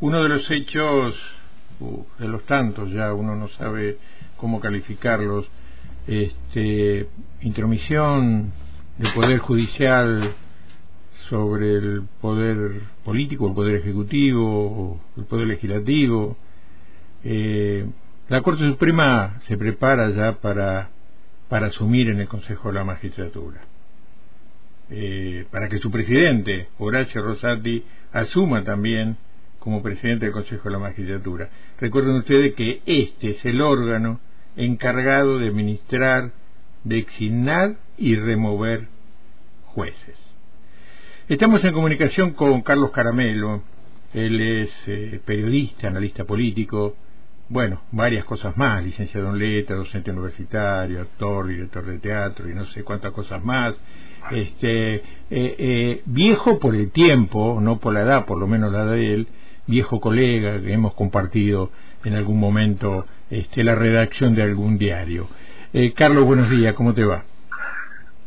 uno de los hechos, de los tantos ya, uno no sabe cómo calificarlos, este, intromisión del Poder Judicial sobre el Poder Político, el Poder Ejecutivo, el Poder Legislativo. Eh, la Corte Suprema se prepara ya para, para asumir en el Consejo de la Magistratura. Eh, para que su presidente, Horacio Rosati, asuma también como presidente del Consejo de la Magistratura. Recuerden ustedes que este es el órgano encargado de administrar, de exignar y remover jueces. Estamos en comunicación con Carlos Caramelo, él es eh, periodista, analista político, bueno, varias cosas más, licenciado en letras, docente universitario, actor, director de teatro y no sé cuántas cosas más. Este, eh, eh, viejo por el tiempo, no por la edad, por lo menos la de él, viejo colega que hemos compartido en algún momento este, la redacción de algún diario. Eh, Carlos, buenos días, ¿cómo te va?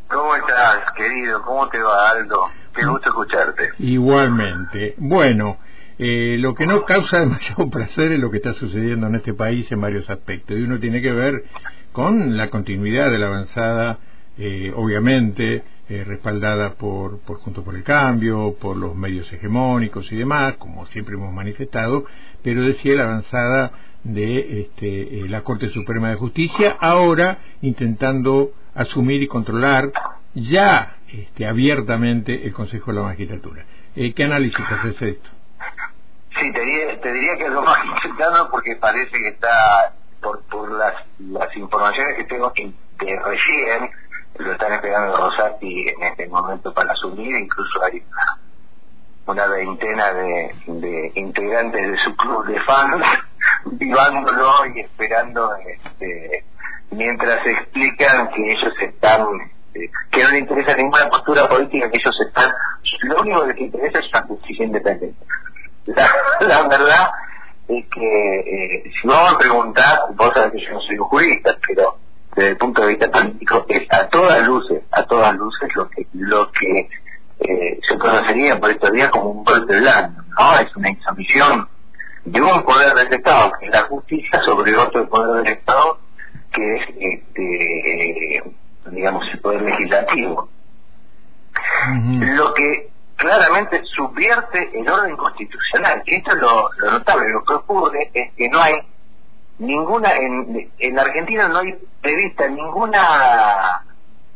¿Cómo estás, querido? ¿Cómo te va, Aldo? Qué gusto escucharte. Igualmente. Bueno, eh, lo que no causa demasiado placer es lo que está sucediendo en este país en varios aspectos. Y uno tiene que ver con la continuidad de la avanzada, eh, obviamente, eh, respaldada por, por Junto por el Cambio, por los medios hegemónicos y demás, como siempre hemos manifestado, pero decía la avanzada de este, eh, la Corte Suprema de Justicia, ahora intentando asumir y controlar ya este, abiertamente el Consejo de la Magistratura. Eh, ¿Qué análisis haces esto? Sí, te diría, te diría que es lo más intentando porque parece que está, por, por las, las informaciones que tengo que, que recién, lo están esperando Rosati en este momento para asumir, incluso hay una, veintena de, de, integrantes de su club de fans vivándolo y esperando este, mientras explican que ellos están este, que no le interesa ninguna postura política que ellos están lo único que les interesa es una justicia independiente. La, verdad es que eh, si vamos a preguntar vos sabés que yo no soy un jurista pero desde el punto de vista político es a todas luces, a todas luces lo que lo que eh, se conocería por estos días como un golpe blando, ¿no? Es una insumisión de un poder del Estado, que es la justicia, sobre otro poder del Estado, que es, este, digamos, el poder legislativo. Lo que claramente subvierte el orden constitucional, que esto es lo, lo notable, lo que ocurre es que no hay ninguna en, en Argentina no hay prevista ninguna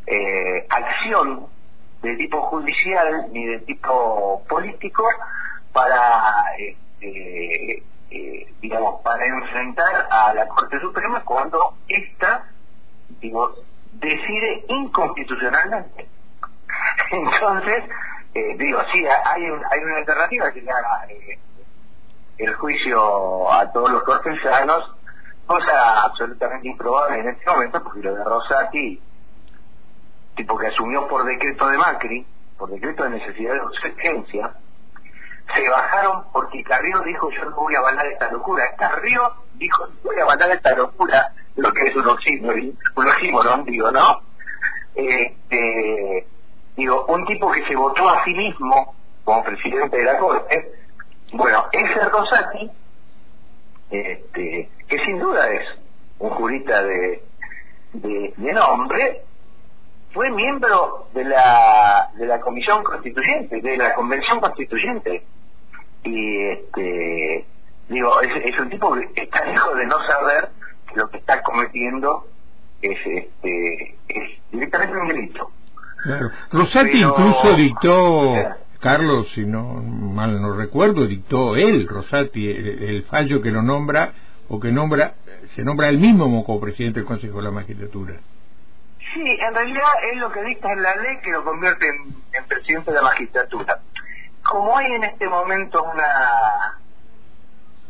eh, acción de tipo judicial ni de tipo político para este, eh, digamos para enfrentar a la Corte Suprema cuando esta digo decide inconstitucionalmente. Entonces eh, digo sí hay hay una alternativa que es el juicio a todos los cortesanos cosa absolutamente improbable en este momento, porque lo de Rosati, tipo que asumió por decreto de Macri, por decreto de necesidad de urgencia, se bajaron porque Carrió dijo yo no voy a avalar esta locura. Carrió dijo no voy a avalar esta locura, lo que es un oxímoron, digo, ¿no? Este, digo, un tipo que se votó a sí mismo como presidente de la Corte, bueno, ese Rosati este, que sin duda es un jurista de, de, nombre, fue miembro de la, de la Comisión Constituyente, de la Convención Constituyente. Y este, digo, es, un tipo que está lejos de no saber que lo que está cometiendo es, este, es directamente un delito. Claro. Rosati incluso dictó, Carlos, si no mal no recuerdo, dictó él, Rosati, el, fallo que lo nombra o que nombra se nombra él mismo como presidente del Consejo de la Magistratura. Sí, en realidad es lo que dicta en la ley que lo convierte en, presidente de la magistratura. Como hay en este momento una,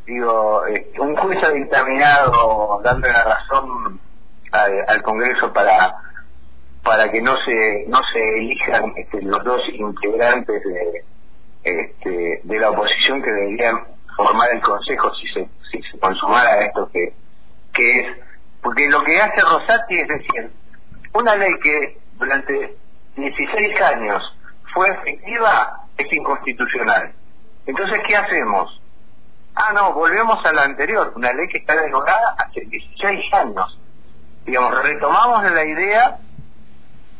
digo, eh, un ha dictaminado dando la razón al Congreso para para que no se no se elijan este, los dos integrantes de este, de la oposición que deberían formar el consejo si se si se consumara esto que que es. Porque lo que hace Rosati es decir una ley que durante 16 años fue efectiva es inconstitucional. Entonces qué hacemos Ah, no, volvemos a la anterior, una ley que está derogada hace 16 años. Digamos, retomamos la idea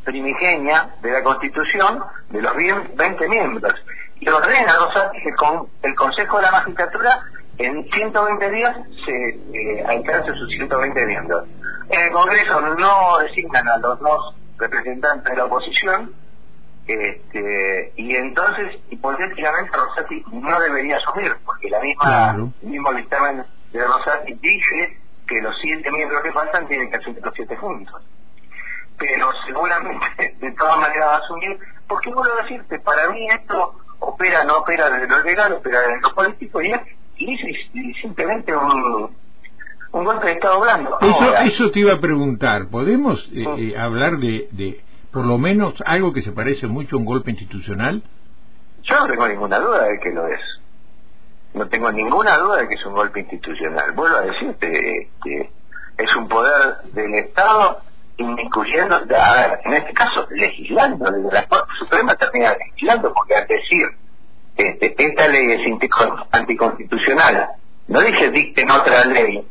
primigenia de la Constitución de los 20 miembros y ordena a Rosati que con el Consejo de la Magistratura en 120 días se eh, alcance sus 120 miembros. En el Congreso no designan a los dos representantes de la oposición este, y entonces hipotéticamente Rosati no debería asumir porque la misma el mismo dictamen de Rosati dice que los siete miembros que faltan tienen que asumir los siete juntos pero seguramente de todas maneras va a asumir porque vuelvo a decirte para mí esto opera no opera desde lo legal opera desde lo político y es, y simplemente un un golpe de Estado blando. Eso, eso te iba a preguntar. ¿Podemos eh, eh, hablar de, de, por lo menos, algo que se parece mucho a un golpe institucional? Yo no tengo ninguna duda de que lo es. No tengo ninguna duda de que es un golpe institucional. Vuelvo a decirte que es un poder del Estado incluyendo, a ver, en este caso, legislando, desde la Corte Suprema termina legislando, porque al decir, este, esta ley es anticonstitucional, no dice dicten otra ley,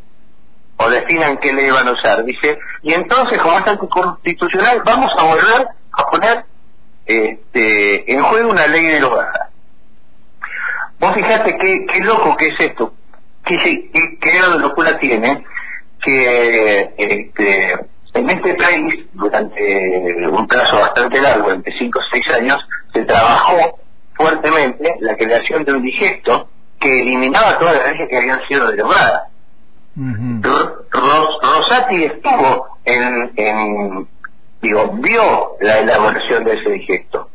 o definan qué ley van a usar. Dice, y entonces, como es anticonstitucional, vamos a volver a poner este, en juego una ley de bajas. Vos fijate qué, qué loco que es esto, qué, qué, qué locura tiene, que este, en este país, durante un plazo bastante largo, entre 5 o 6 años, se trabajó fuertemente la creación de un digesto que eliminaba todas las leyes que habían sido derogadas Rosati estuvo en, digo, vio la elaboración de ese digesto.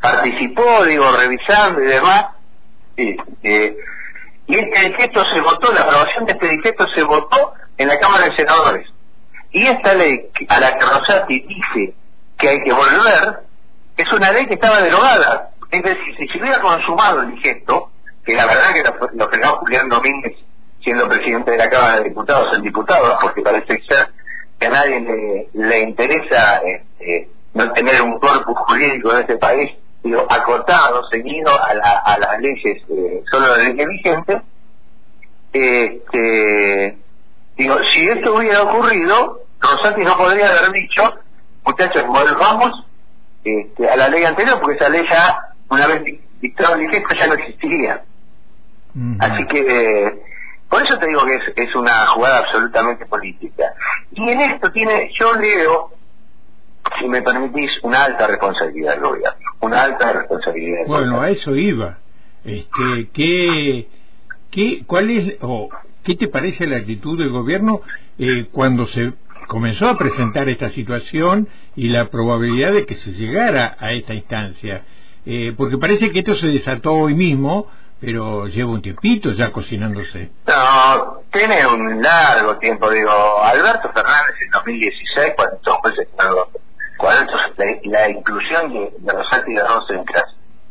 Participó, digo, revisando y demás. Eh, y este digesto se votó, la aprobación de este digesto se votó en la Cámara de Senadores. Y esta ley a la que Rosati dice que hay que volver, es una ley que estaba derogada. Es decir, si se hubiera consumado el digesto, que la verdad que lo, lo frenó Julián Domínguez siendo presidente de la Cámara de Diputados en diputados, porque parece ser que a nadie le, interesa este, no tener un cuerpo jurídico en este país digo, acotado, seguido a, a las leyes, eh, solo las leyes vigentes. Este, digo, si esto hubiera ocurrido, Rosati no podría haber dicho, muchachos, volvamos este, a la ley anterior, porque esa ley ya, una vez dictado el ya no existiría. Así que por eso te digo que es, es una jugada absolutamente política. Y en esto tiene, yo leo, si me permitís, una alta responsabilidad del gobierno. Una alta responsabilidad. bueno, a eso iba. Este, ¿qué, qué, ¿Cuál es, o qué te parece la actitud del gobierno eh, cuando se comenzó a presentar esta situación y la probabilidad de que se llegara a esta instancia? Eh, porque parece que esto se desató hoy mismo pero lleva un tiempito ya cocinándose. No, tiene un largo tiempo, digo, Alberto Fernández en 2016, cuando fue cuando la, la inclusión de, de Rosati y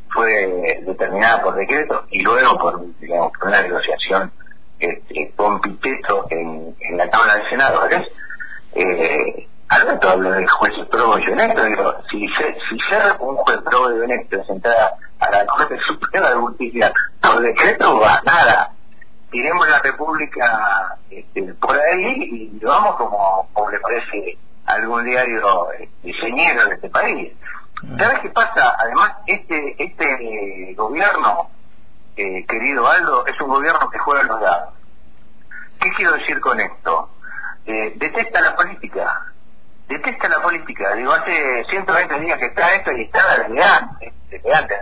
fue determinada por decreto y luego por, digamos, por una negociación este, con Piteto en, en la Cámara de Senadores, eh, Alberto habló del juez pro y digo, si se, si un juez pro y honesto sentada a la Corte Suprema de Justicia por decreto, va nada. Tiremos la República este, por ahí y vamos como, como le parece algún diario diseñero este, de este país. Ah. ¿Sabes qué pasa? Además, este este gobierno, eh, querido Aldo, es un gobierno que juega los dados. ¿Qué quiero decir con esto? Eh, detesta la política detesta la política. Digo, hace 120 días que está esto y está desde antes. Desde antes.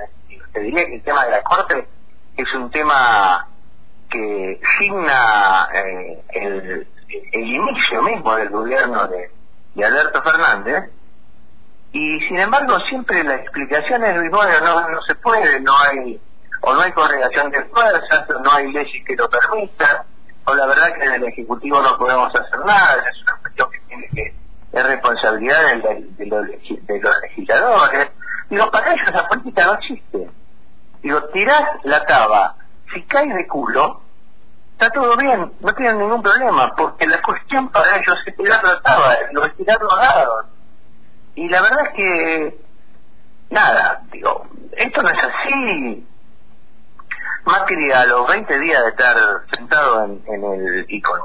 Te diría que el tema de la Corte es un tema que signa eh, el, inicio mismo del gobierno de, de, Alberto Fernández. Y sin embargo, siempre la explicación es: bueno, no, no se puede, no hay, o no hay correlación de fuerzas, o no hay leyes que lo permitan, o la verdad que en el Ejecutivo no podemos hacer nada, es una cuestión que tiene que es responsabilidad de, los, legisladores. Digo, para ellos la política no existe. Digo, tirás la taba, si caes de culo, está todo bien, no tienen ningún problema, porque la cuestión para ellos es tirar la taba, no es tirar los dados. Y la verdad es que, nada, digo, esto no es así. Macri a los 20 días de estar sentado en, el y con,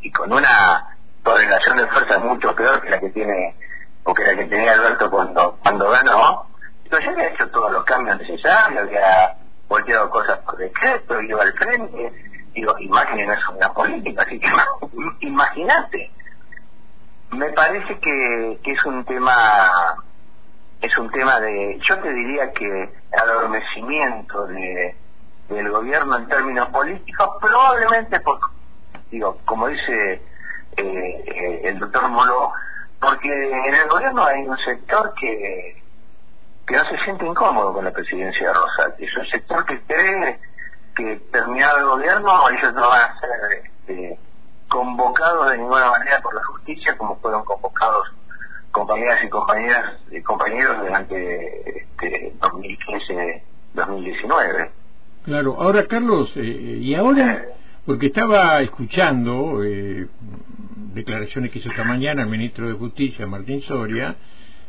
y con una correlación de fuerzas mucho peor que la que tiene o que la que tenía Alberto cuando cuando ganó, entonces ya había hecho todos los cambios necesarios, había volteado cosas por decreto, iba al frente, digo, y Macri no es una política, así que imagínate. Me parece que, que es un tema es un tema de, yo te diría que adormecimiento de, del gobierno en términos políticos, probablemente por, digo, como dice eh, eh, el doctor Molo, porque en el gobierno hay un sector que, que no se siente incómodo con la presidencia de Rosati, es un sector que cree que terminado el gobierno ellos no van a ser este, convocados de ninguna manera por la justicia como fueron convocados compañeras y compañeras y compañeros durante este, 2015-2019. Claro, ahora Carlos, eh, y ahora, porque estaba escuchando eh, declaraciones que hizo esta mañana el ministro de Justicia, Martín Soria,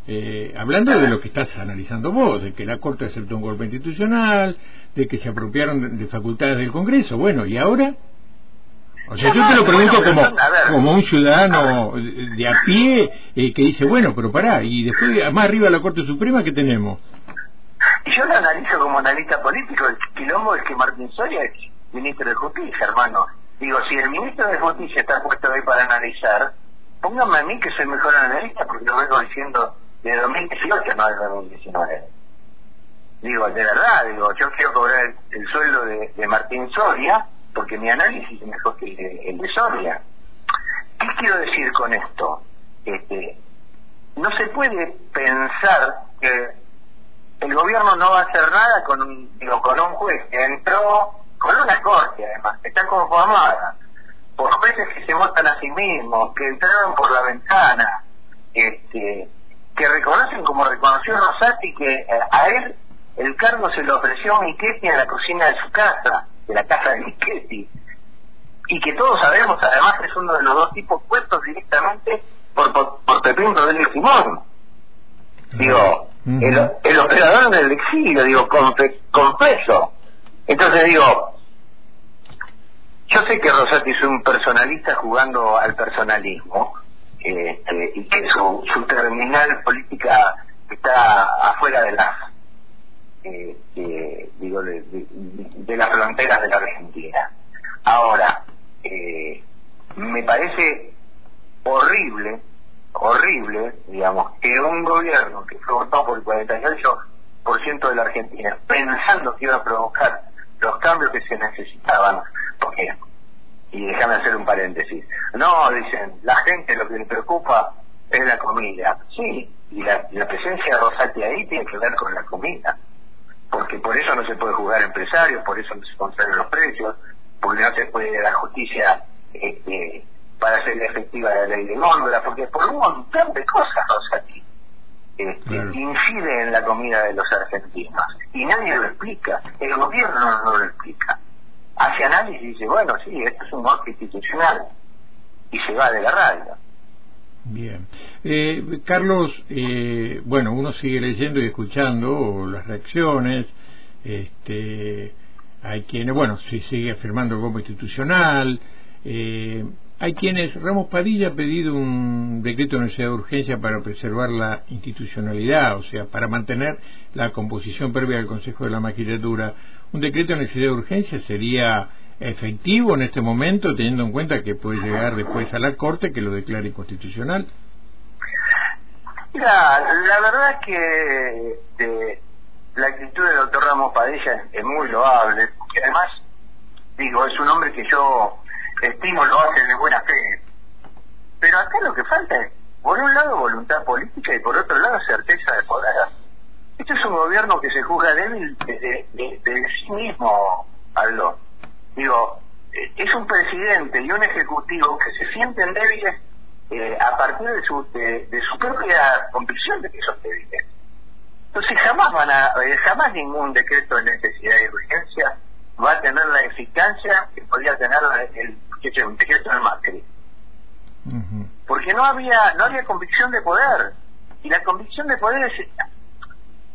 eh, hablando de lo que estás analizando vos, de que la Corte aceptó un golpe institucional, de que se apropiaron de facultades del Congreso, bueno, ¿y ahora? O sea, yo te lo pregunto como, como un ciudadano de a pie eh, que dice, bueno, pero pará, y después más arriba de la Corte Suprema, ¿qué tenemos? Yo lo analizo como analista político, el quilombo es que Martín Soria es ministro de Justicia, hermano. Digo, si el ministro de Justicia está puesto ahí para analizar, póngame a mí que soy mejor analista porque lo vengo diciendo de 2018, no de 2019. Digo, de verdad, digo, yo quiero cobrar el, sueldo de, de Martín Soria porque mi análisis es mejor que el de, Soria. ¿Qué quiero decir con esto? Este, no se puede pensar que el gobierno no va a hacer nada con un, digo, con un juez que entró con una corte además, que está conformada por jueces que se votan a sí mismos, que entraron por la ventana, este, que reconocen como reconoció Rosati que eh, a él el cargo se lo ofreció a Miquetti en la cocina de su casa de la casa de Michetti, y que todos sabemos además es uno de los dos tipos puestos directamente por, por, por Pepín Rodríguez Simón. Digo, el, el, operador del exilio, digo, confeso. Entonces digo, yo sé que Rosati es un personalista jugando al personalismo, este, y que su, su terminal política está afuera de la eh, digo, de, las fronteras de la Argentina. Ahora, eh, me parece horrible, horrible, digamos, que un gobierno que fue votado por el 48% de la Argentina, pensando que iba a provocar los cambios que se necesitaban, porque, y déjame hacer un paréntesis, no, dicen, la gente lo que le preocupa es la comida. Sí, y la, presencia de Rosati ahí tiene que ver con la comida porque por eso no se puede jugar empresarios, por eso no se controlan los precios, porque no se puede dar justicia este, para hacer efectiva la ley de góndola, porque por un montón de cosas, Rosati, este, incide en la comida de los argentinos. Y nadie lo explica, el gobierno no, lo explica. Hace análisis y dice, bueno, sí, esto es un golpe institucional, y se va de la radio. Bien. Eh, Carlos, eh, bueno, uno sigue leyendo y escuchando las reacciones. Este, hay quienes, bueno, si sigue afirmando el golpe institucional. Eh, hay quienes, Ramos Padilla ha pedido un decreto de necesidad de urgencia para preservar la institucionalidad, o sea, para mantener la composición previa del Consejo de la Magistratura. Un decreto de necesidad de urgencia sería efectivo en este momento, teniendo en cuenta que puede llegar después a la Corte que lo declare inconstitucional? Mira, la verdad es que este, la actitud del doctor Ramos Padilla es muy loable, porque además, digo, es un hombre que yo estimo lo hace de buena fe. Pero acá lo que falta es, por un lado, voluntad política y por otro lado, certeza de poder. Este es un gobierno que se juzga débil desde de, sí mismo, Aldo. Digo, eh, es un presidente y un ejecutivo que se sienten débiles eh, a partir de su, de, su propia convicción de que son débiles. Entonces jamás van a, eh, jamás ningún decreto de necesidad y urgencia va a tener la eficacia que podía tener el, el decreto de Macri. Porque no había, no había convicción de poder. Y la convicción de poder es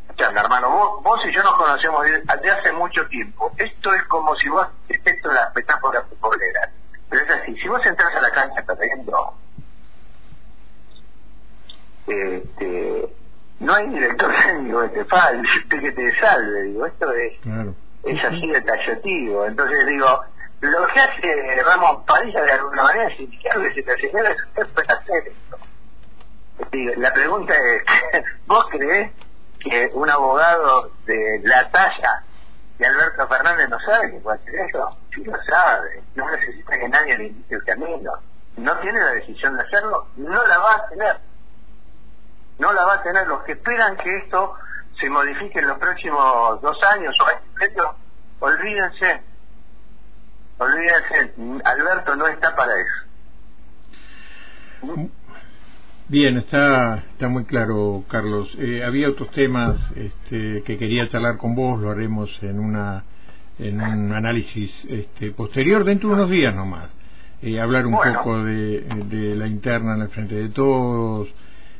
escuchando, hermano. Vos, vos y yo nos conocemos desde hace mucho tiempo. Esto es como si vos, excepto las metáforas futboleras, pero es así. Si vos entras a la cancha perdiendo, este, no hay director técnico que te falte, que te salve. Digo, esto es, es así de tallativo. Entonces digo, lo que hace Ramón Padilla de alguna manera es indicarle si te señora puede hacer esto. La pregunta es, ¿vos crees que un abogado de la talla de Alberto Fernández no sabe que puede hacer eso? Sí lo sabe, no necesita que nadie le indique el camino. No tiene la decisión de hacerlo, no la va a tener. No la va a tener. Los que esperan que esto se modifique en los próximos dos años o años, olvídense, olvídense, Alberto no está para eso. Bien, está, está muy claro, Carlos. Eh, había otros temas este, que quería charlar con vos, lo haremos en una en un análisis este, posterior dentro de unos días nomás. Eh, hablar un poco de, de, la interna en el frente de todos,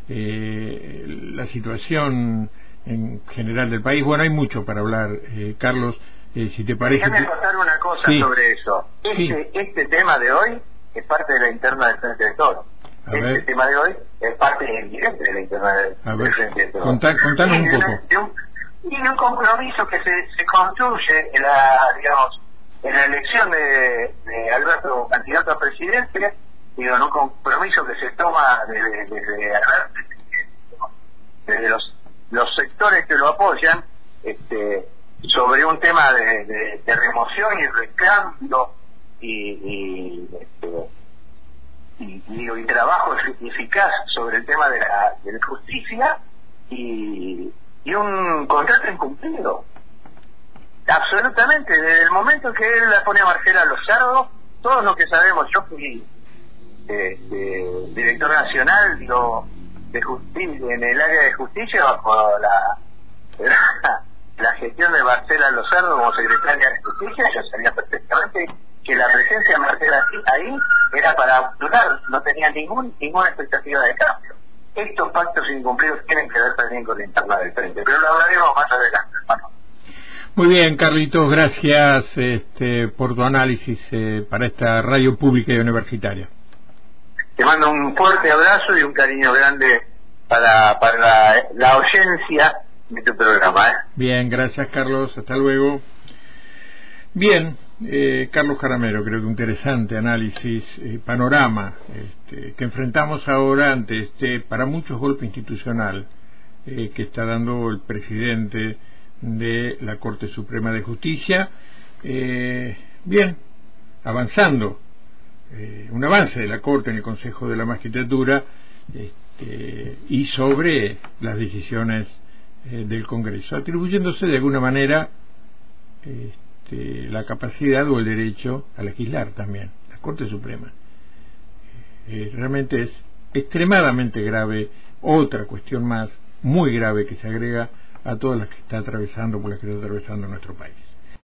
eh, la situación en general del país. Bueno, hay mucho para hablar, eh, Carlos. Eh, si te parece. Déjame contar una cosa sobre eso. Este, este tema de hoy es parte de la interna del frente de todos este tema de hoy es parte indirecta de la interna del Frente contanos un poco. y un compromiso que se, se construye en la, digamos, en la elección de, de Alberto candidato a presidente, digo, en un compromiso que se toma desde, desde desde los, los sectores que lo apoyan, este, sobre un tema de, de, remoción y recambio y, y este, y, y, trabajo eficaz sobre el tema de la, de la justicia y, y un contrato incumplido. Absolutamente, desde el momento que él la pone a Marcela Lozardo, todos lo que sabemos, yo fui eh, director nacional digo, de justicia en el área de justicia bajo la, la gestión de Marcela Lozardo como secretaria de justicia, yo sabía perfectamente que la presencia de Marcela ahí era para durar, no tenía ningún, ninguna expectativa de cambio. Estos pactos incumplidos tienen que ver también con la interna del frente, pero lo hablaremos más adelante, hermano. Muy bien, Carlitos, gracias este, por tu análisis eh, para esta radio pública y universitaria. Te mando un fuerte abrazo y un cariño grande para, para la, la audiencia ¿eh? Bien, gracias, Carlos. Hasta luego. Bien, eh, Carlos Caramero, creo que un interesante análisis, eh, panorama este, que enfrentamos ahora ante este, para muchos, golpe institucional eh, que está dando el presidente de la Corte Suprema de Justicia. bien, avanzando, un avance de la Corte en el Consejo de la Magistratura este, y sobre las decisiones del Congreso, atribuyéndose de alguna manera este, la capacidad o el derecho a legislar también, la Corte Suprema. Eh, eh, realmente es extremadamente grave, otra cuestión más, muy grave que se agrega a todas las que está atravesando, por las que está atravesando nuestro país.